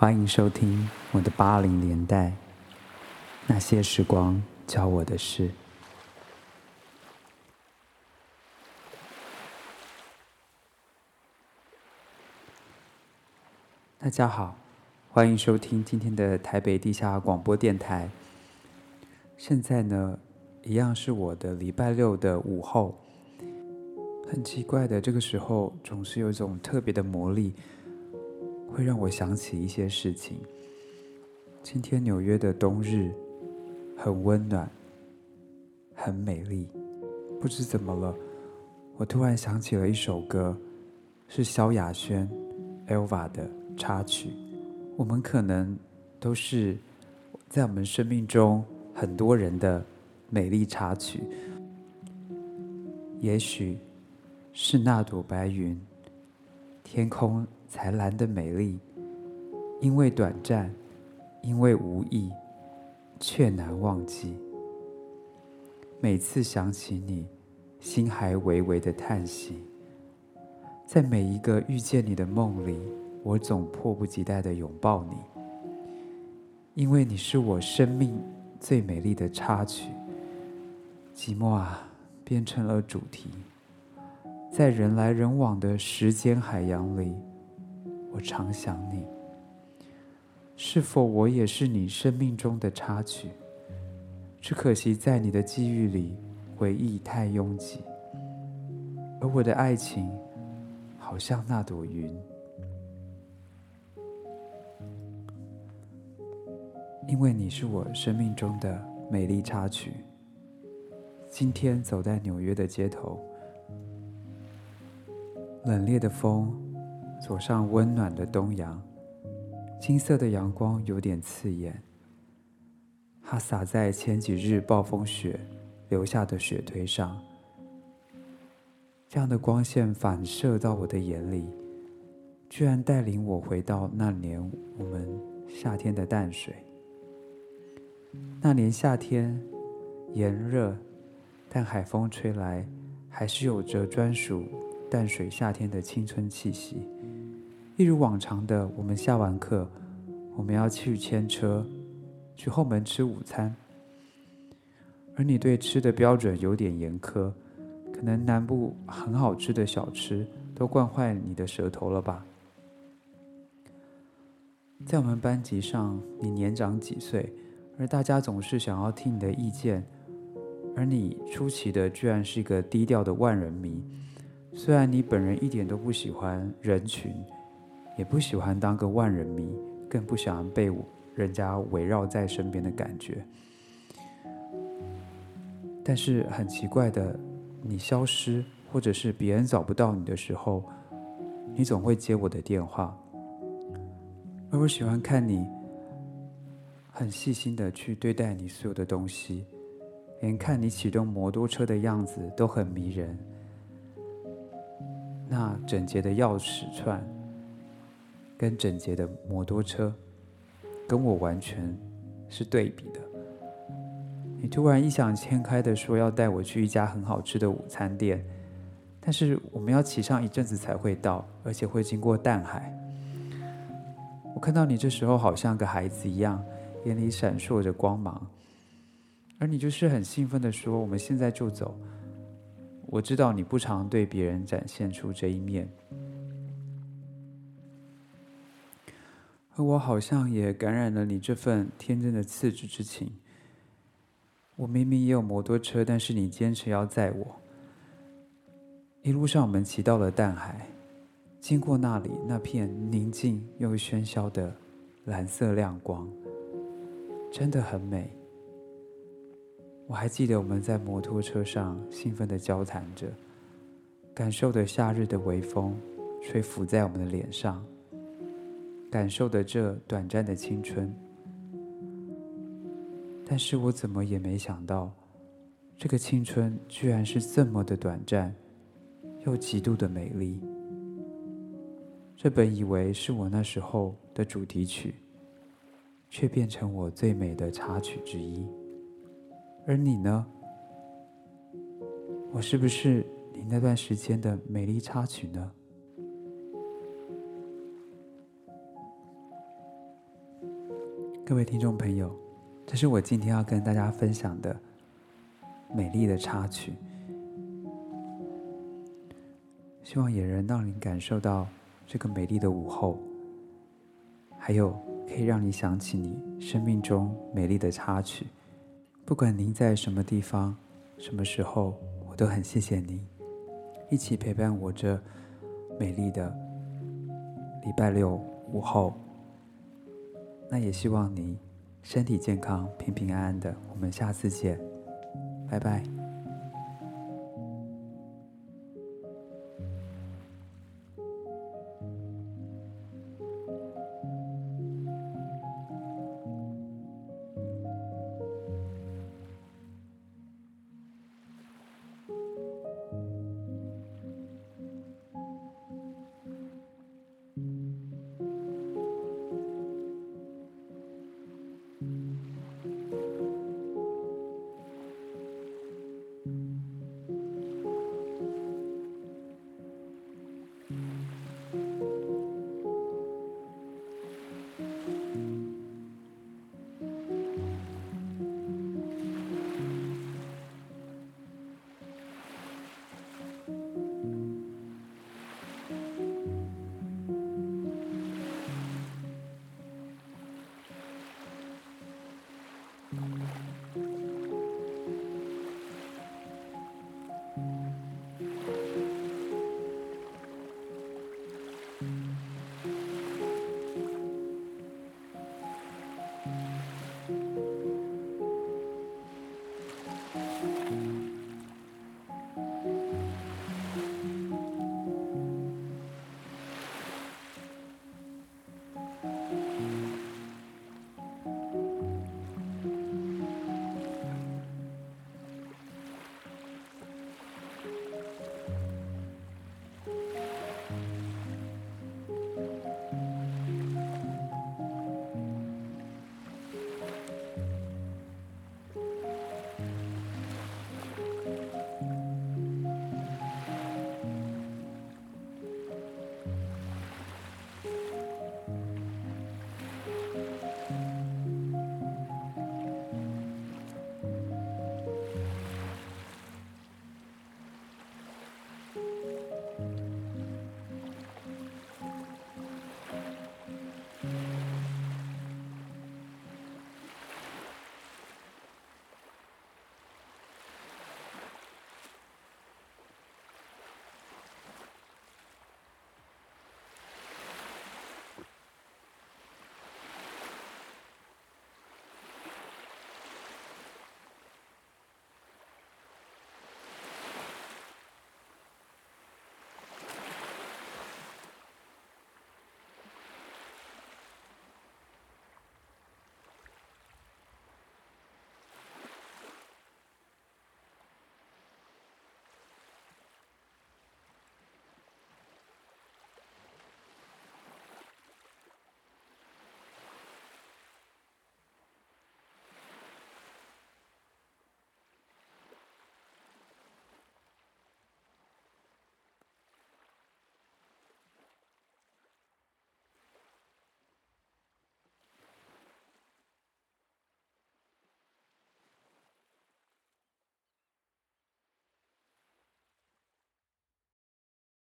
欢迎收听我的八零年代那些时光教我的事。大家好，欢迎收听今天的台北地下广播电台。现在呢，一样是我的礼拜六的午后。很奇怪的，这个时候总是有一种特别的魔力。会让我想起一些事情。今天纽约的冬日很温暖，很美丽。不知怎么了，我突然想起了一首歌，是萧亚轩 Elva 的插曲。我们可能都是在我们生命中很多人的美丽插曲。也许是那朵白云，天空。才蓝的美丽，因为短暂，因为无意，却难忘记。每次想起你，心还微微的叹息。在每一个遇见你的梦里，我总迫不及待的拥抱你，因为你是我生命最美丽的插曲。寂寞啊，变成了主题，在人来人往的时间海洋里。我常想你，是否我也是你生命中的插曲？只可惜在你的际遇里，回忆太拥挤，而我的爱情好像那朵云，因为你是我生命中的美丽插曲。今天走在纽约的街头，冷冽的风。走上温暖的东阳，金色的阳光有点刺眼，它洒在前几日暴风雪留下的雪堆上。这样的光线反射到我的眼里，居然带领我回到那年我们夏天的淡水。那年夏天炎热，但海风吹来，还是有着专属淡水夏天的青春气息。一如往常的，我们下完课，我们要去牵车，去后门吃午餐。而你对吃的标准有点严苛，可能南部很好吃的小吃都惯坏你的舌头了吧？在我们班级上，你年长几岁，而大家总是想要听你的意见，而你出奇的居然是一个低调的万人迷。虽然你本人一点都不喜欢人群。也不喜欢当个万人迷，更不想被人家围绕在身边的感觉。但是很奇怪的，你消失，或者是别人找不到你的时候，你总会接我的电话。而我喜欢看你很细心的去对待你所有的东西，连看你启动摩托车的样子都很迷人。那整洁的钥匙串。跟整洁的摩托车，跟我完全是对比的。你突然异想天开的说要带我去一家很好吃的午餐店，但是我们要骑上一阵子才会到，而且会经过淡海。我看到你这时候好像个孩子一样，眼里闪烁着光芒，而你就是很兴奋的说：“我们现在就走。”我知道你不常对别人展现出这一面。而我好像也感染了你这份天真的赤子之情。我明明也有摩托车，但是你坚持要载我。一路上我们骑到了淡海，经过那里那片宁静又喧嚣的蓝色亮光，真的很美。我还记得我们在摩托车上兴奋的交谈着，感受着夏日的微风吹拂在我们的脸上。感受的这短暂的青春，但是我怎么也没想到，这个青春居然是这么的短暂，又极度的美丽。这本以为是我那时候的主题曲，却变成我最美的插曲之一。而你呢？我是不是你那段时间的美丽插曲呢？各位听众朋友，这是我今天要跟大家分享的美丽的插曲，希望也能让你感受到这个美丽的午后，还有可以让你想起你生命中美丽的插曲。不管您在什么地方、什么时候，我都很谢谢您一起陪伴我这美丽的礼拜六午后。那也希望你身体健康、平平安安的。我们下次见，拜拜。